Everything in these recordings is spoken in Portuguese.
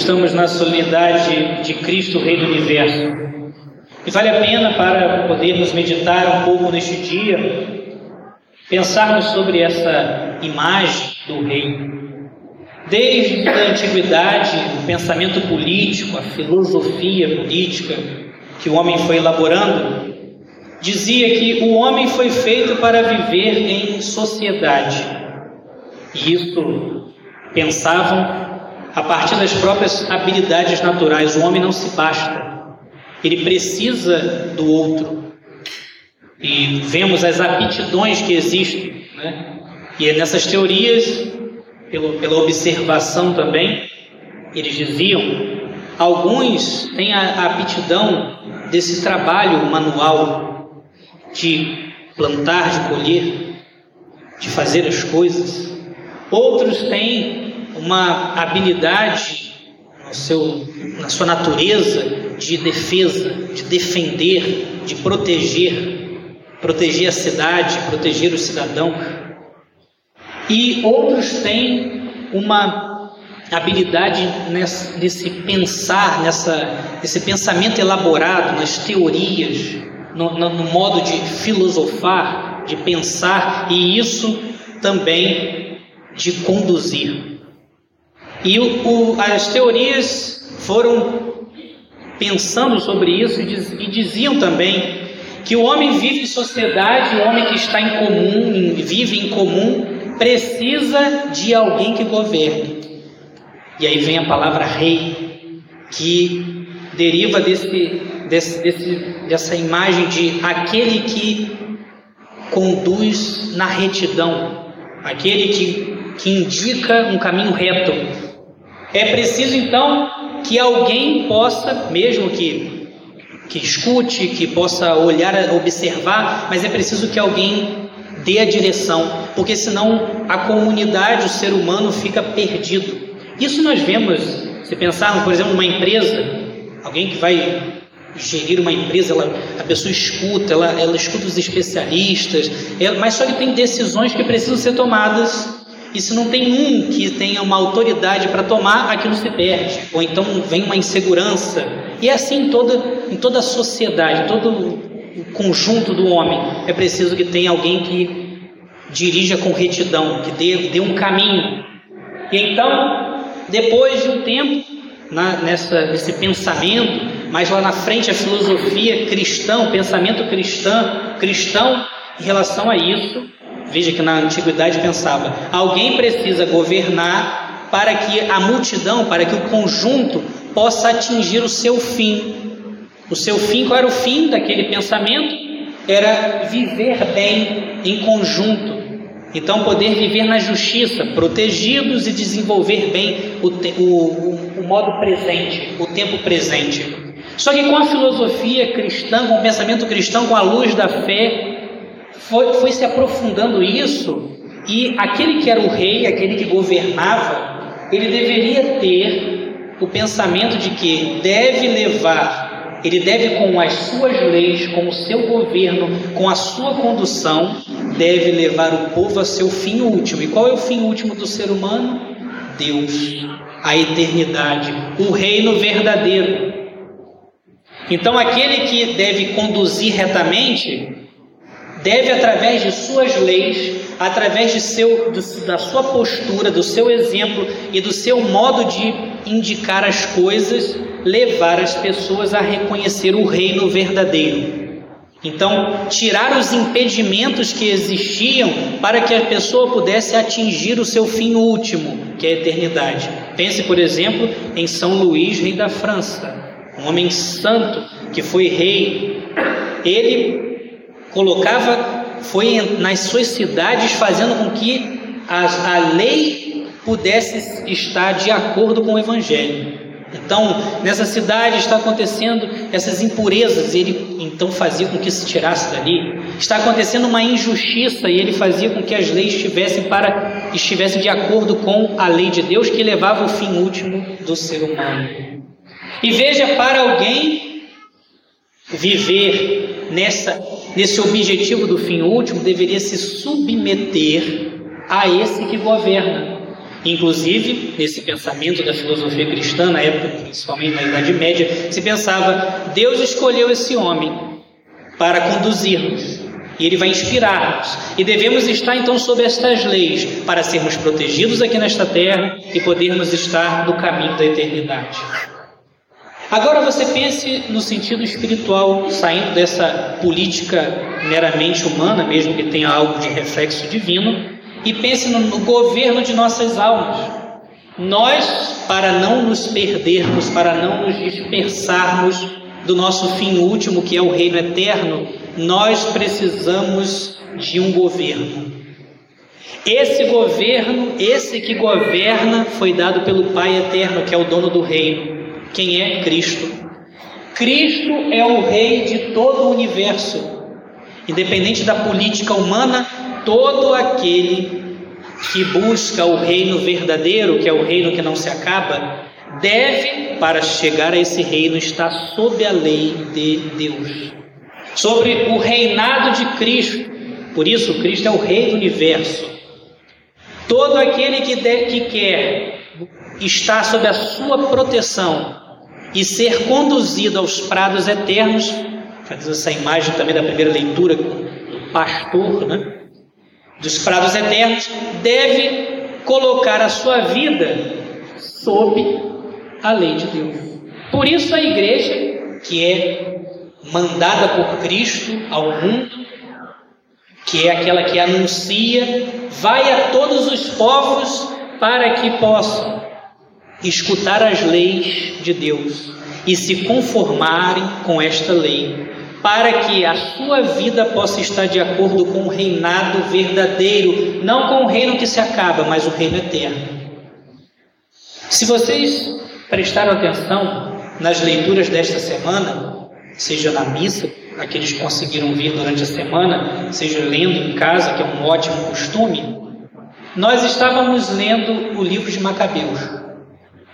estamos na solenidade de Cristo, Rei do Universo. E vale a pena para podermos meditar um pouco neste dia, pensarmos sobre essa imagem do Rei. Desde a antiguidade, o pensamento político, a filosofia política que o homem foi elaborando, dizia que o homem foi feito para viver em sociedade. E isso pensavam a partir das próprias habilidades naturais. O homem não se basta, ele precisa do outro. E vemos as aptidões que existem, né? E é nessas teorias, pelo, pela observação também, eles diziam, alguns têm a aptidão desse trabalho manual de plantar, de colher, de fazer as coisas. Outros têm uma habilidade seu, na sua natureza de defesa, de defender, de proteger, proteger a cidade, proteger o cidadão. E outros têm uma habilidade nesse, nesse pensar, nessa, nesse pensamento elaborado, nas teorias, no, no, no modo de filosofar, de pensar, e isso também de conduzir. E o, o, as teorias foram pensando sobre isso e, diziam também que o homem vive em sociedade, o homem que está em comum, vive em comum, precisa de alguém que governe. E aí vem a palavra rei, que deriva desse, desse, desse, dessa imagem de aquele que conduz na retidão, aquele que, que indica um caminho reto. É preciso então que alguém possa, mesmo que, que escute, que possa olhar, observar, mas é preciso que alguém dê a direção, porque senão a comunidade, o ser humano fica perdido. Isso nós vemos, se pensarmos, por exemplo, numa empresa, alguém que vai gerir uma empresa, ela, a pessoa escuta, ela, ela escuta os especialistas, ela, mas só que tem decisões que precisam ser tomadas e se não tem um que tenha uma autoridade para tomar, aquilo se perde. Ou então vem uma insegurança. E é assim em toda, em toda a sociedade, em todo o conjunto do homem. É preciso que tenha alguém que dirija com retidão, que dê, dê um caminho. E então, depois de um tempo, na, nessa, nesse pensamento, mas lá na frente a filosofia cristã, o pensamento cristão, cristão em relação a isso, Veja que na antiguidade pensava: alguém precisa governar para que a multidão, para que o conjunto possa atingir o seu fim. O seu fim, qual era o fim daquele pensamento? Era viver bem em conjunto. Então, poder viver na justiça, protegidos e desenvolver bem o, o, o modo presente, o tempo presente. Só que com a filosofia cristã, com o pensamento cristão, com a luz da fé, foi, foi se aprofundando isso, e aquele que era o rei, aquele que governava, ele deveria ter o pensamento de que deve levar, ele deve, com as suas leis, com o seu governo, com a sua condução, deve levar o povo a seu fim último. E qual é o fim último do ser humano? Deus, a eternidade, o reino verdadeiro. Então, aquele que deve conduzir retamente deve, através de suas leis, através de seu, do, da sua postura, do seu exemplo e do seu modo de indicar as coisas, levar as pessoas a reconhecer o reino verdadeiro. Então, tirar os impedimentos que existiam para que a pessoa pudesse atingir o seu fim último, que é a eternidade. Pense, por exemplo, em São Luís, rei da França, um homem santo que foi rei. Ele colocava, foi nas suas cidades fazendo com que a, a lei pudesse estar de acordo com o Evangelho. Então, nessa cidade está acontecendo essas impurezas, ele então fazia com que se tirasse dali. Está acontecendo uma injustiça e ele fazia com que as leis estivessem para estivessem de acordo com a lei de Deus que levava o fim último do ser humano. E veja para alguém viver nessa nesse objetivo do fim último, deveria se submeter a esse que governa. Inclusive, nesse pensamento da filosofia cristã, na época, principalmente na Idade Média, se pensava: Deus escolheu esse homem para conduzir-nos, e ele vai inspirar-nos, e devemos estar então sob estas leis para sermos protegidos aqui nesta terra e podermos estar no caminho da eternidade. Agora você pense no sentido espiritual, saindo dessa política meramente humana, mesmo que tenha algo de reflexo divino, e pense no, no governo de nossas almas. Nós, para não nos perdermos, para não nos dispersarmos do nosso fim último, que é o reino eterno, nós precisamos de um governo. Esse governo, esse que governa, foi dado pelo Pai eterno, que é o dono do reino. Quem é Cristo? Cristo é o rei de todo o universo. Independente da política humana, todo aquele que busca o reino verdadeiro, que é o reino que não se acaba, deve, para chegar a esse reino, estar sob a lei de Deus, sobre o reinado de Cristo. Por isso, Cristo é o rei do universo. Todo aquele que, de, que quer estar sob a sua proteção e ser conduzido aos prados eternos, faz essa imagem também da primeira leitura do pastor, né? dos prados eternos, deve colocar a sua vida sob a lei de Deus. Por isso a igreja, que é mandada por Cristo ao mundo, que é aquela que anuncia, vai a todos os povos para que possam escutar as leis de Deus e se conformarem com esta lei para que a sua vida possa estar de acordo com o reinado verdadeiro, não com o reino que se acaba, mas o reino eterno. Se vocês prestaram atenção nas leituras desta semana, seja na missa, aqueles que conseguiram vir durante a semana, seja lendo em casa, que é um ótimo costume, nós estávamos lendo o livro de Macabeus.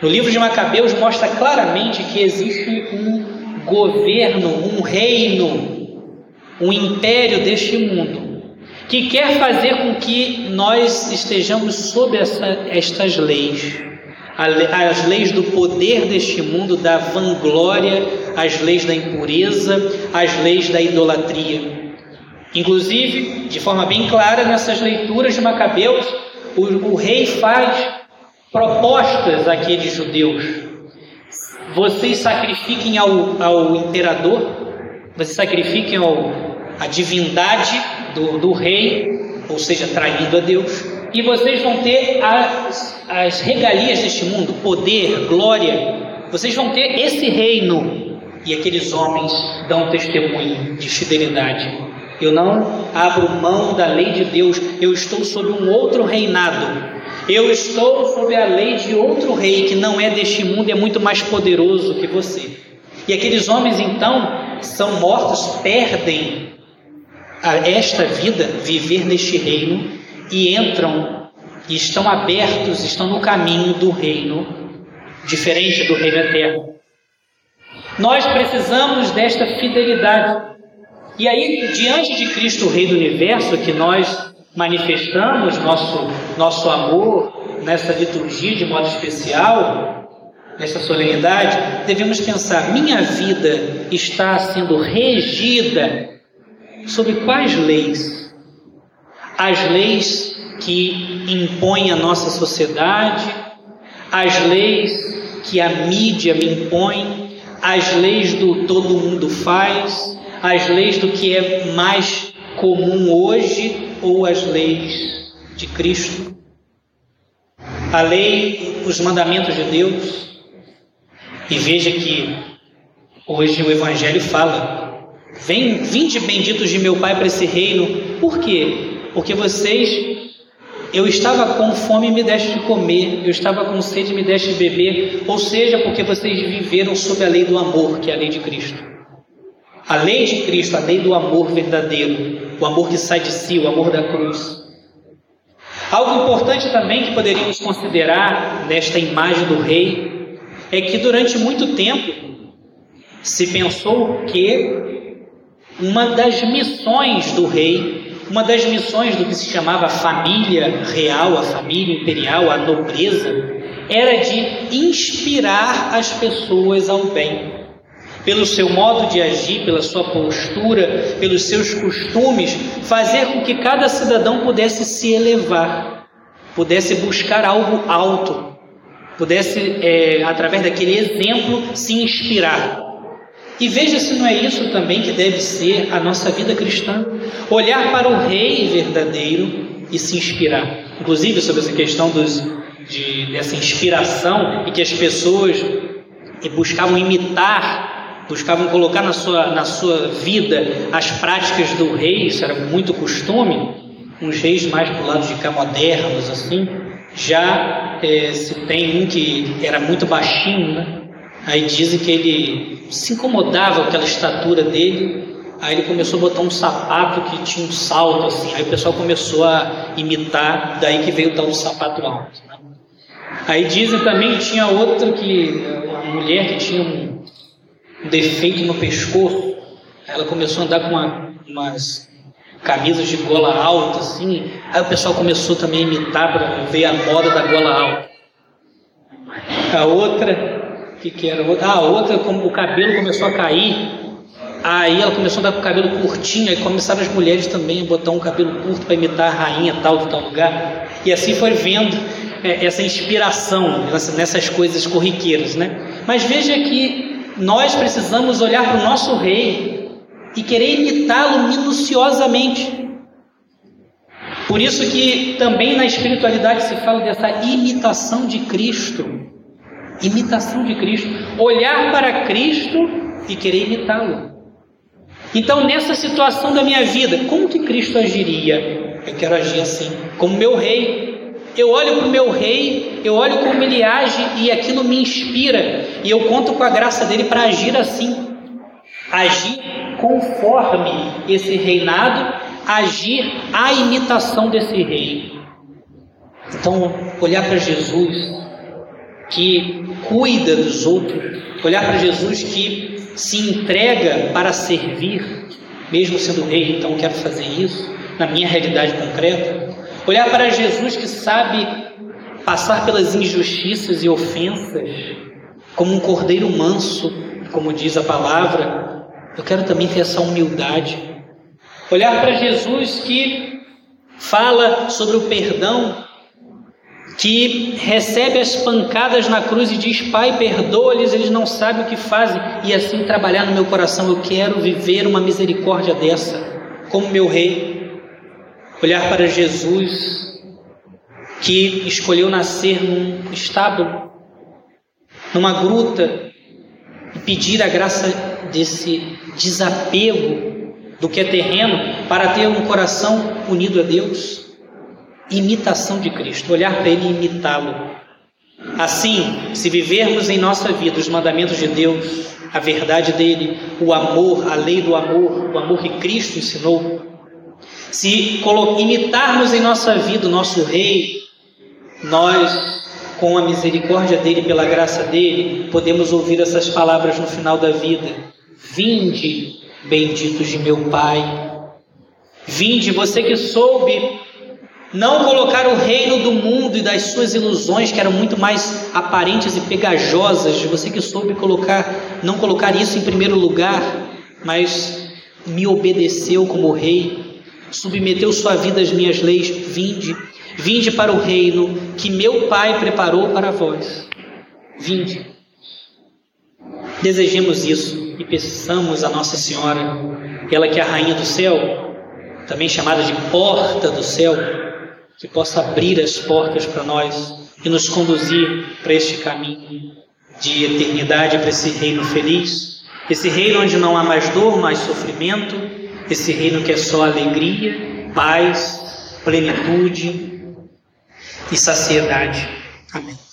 No livro de Macabeus mostra claramente que existe um governo, um reino, um império deste mundo, que quer fazer com que nós estejamos sob essa, estas leis, as leis do poder deste mundo, da vanglória, as leis da impureza, as leis da idolatria. Inclusive, de forma bem clara, nessas leituras de Macabeus, o, o rei faz propostas àqueles judeus vocês sacrifiquem ao, ao imperador, vocês sacrifiquem ao, a divindade do, do rei, ou seja, traindo a Deus, e vocês vão ter as, as regalias deste mundo, poder, glória, vocês vão ter esse reino. E aqueles homens dão testemunho de fidelidade. Eu não abro mão da lei de Deus, eu estou sob um outro reinado. Eu estou sob a lei de outro rei que não é deste mundo e é muito mais poderoso que você. E aqueles homens então são mortos, perdem esta vida, viver neste reino e entram e estão abertos, estão no caminho do reino, diferente do reino eterno. Nós precisamos desta fidelidade. E aí, diante de Cristo, o Rei do Universo, que nós manifestamos nosso, nosso amor nessa liturgia de modo especial, nessa solenidade, devemos pensar: minha vida está sendo regida sobre quais leis? As leis que impõem a nossa sociedade, as leis que a mídia me impõe, as leis do todo mundo faz, as leis do que é mais comum hoje ou as leis de Cristo, a lei, os mandamentos de Deus. E veja que hoje o Evangelho fala: Vem, vinde benditos de meu Pai para esse reino. Por quê? Porque vocês, eu estava com fome e me deste de comer, eu estava com sede e me deste de beber. Ou seja, porque vocês viveram sob a lei do amor, que é a lei de Cristo. A lei de Cristo, a lei do amor verdadeiro, o amor que sai de si, o amor da cruz. Algo importante também que poderíamos considerar nesta imagem do rei é que durante muito tempo se pensou que uma das missões do rei uma das missões do que se chamava família real, a família imperial, a nobreza, era de inspirar as pessoas ao bem. Pelo seu modo de agir, pela sua postura, pelos seus costumes, fazer com que cada cidadão pudesse se elevar, pudesse buscar algo alto, pudesse, é, através daquele exemplo, se inspirar. E veja se não é isso também que deve ser a nossa vida cristã: olhar para o Rei verdadeiro e se inspirar. Inclusive, sobre essa questão dos, de, dessa inspiração e que as pessoas buscavam imitar, buscavam colocar na sua, na sua vida as práticas do rei, isso era muito costume, uns reis mais para o lado de cá modernos, assim. Já é, se tem um que era muito baixinho, né? Aí dizem que ele se incomodava com aquela estatura dele, aí ele começou a botar um sapato que tinha um salto assim. Aí o pessoal começou a imitar, daí que veio o tal do sapato alto. Né? Aí dizem também que tinha outra que uma mulher que tinha um, um defeito no pescoço. Ela começou a andar com uma, umas camisas de gola alta assim. Aí o pessoal começou também a imitar para ver a moda da gola alta. A outra que, que era? Ah, outra, como o cabelo começou a cair, aí ela começou a andar com o cabelo curtinho, aí começaram as mulheres também a botar um cabelo curto para imitar a rainha tal de tal lugar. E assim foi vendo é, essa inspiração nessas coisas corriqueiras, né? Mas veja que nós precisamos olhar para o nosso rei e querer imitá-lo minuciosamente. Por isso que também na espiritualidade se fala dessa imitação de Cristo imitação de Cristo, olhar para Cristo e querer imitá-lo. Então, nessa situação da minha vida, como que Cristo agiria? Eu quero agir assim, como meu rei. Eu olho para o meu rei, eu olho como ele age e aquilo me inspira, e eu conto com a graça dele para agir assim. Agir conforme esse reinado, agir à imitação desse rei. Então, olhar para Jesus, que cuida dos outros, olhar para Jesus que se entrega para servir, mesmo sendo rei, então quero fazer isso na minha realidade concreta. Olhar para Jesus que sabe passar pelas injustiças e ofensas como um cordeiro manso, como diz a palavra. Eu quero também ter essa humildade. Olhar para Jesus que fala sobre o perdão que recebe as pancadas na cruz e diz: Pai, perdoa-lhes, eles não sabem o que fazem, e assim trabalhar no meu coração. Eu quero viver uma misericórdia dessa, como meu rei. Olhar para Jesus, que escolheu nascer num estábulo, numa gruta, e pedir a graça desse desapego do que é terreno para ter um coração unido a Deus imitação de Cristo, olhar para Ele e imitá-lo. Assim, se vivermos em nossa vida os mandamentos de Deus, a verdade dele, o amor, a lei do amor, o amor que Cristo ensinou, se imitarmos em nossa vida o nosso Rei, nós, com a misericórdia dele, pela graça dele, podemos ouvir essas palavras no final da vida: Vinde, benditos de meu Pai. Vinde, você que soube não colocar o reino do mundo e das suas ilusões, que eram muito mais aparentes e pegajosas, você que soube colocar, não colocar isso em primeiro lugar, mas me obedeceu como rei, submeteu sua vida às minhas leis, vinde, vinde para o reino que meu Pai preparou para vós. Vinde. Desejemos isso e peçamos a Nossa Senhora, ela que é a rainha do céu, também chamada de porta do céu, que possa abrir as portas para nós e nos conduzir para este caminho de eternidade, para esse reino feliz, esse reino onde não há mais dor, mais sofrimento, esse reino que é só alegria, paz, plenitude e saciedade. Amém.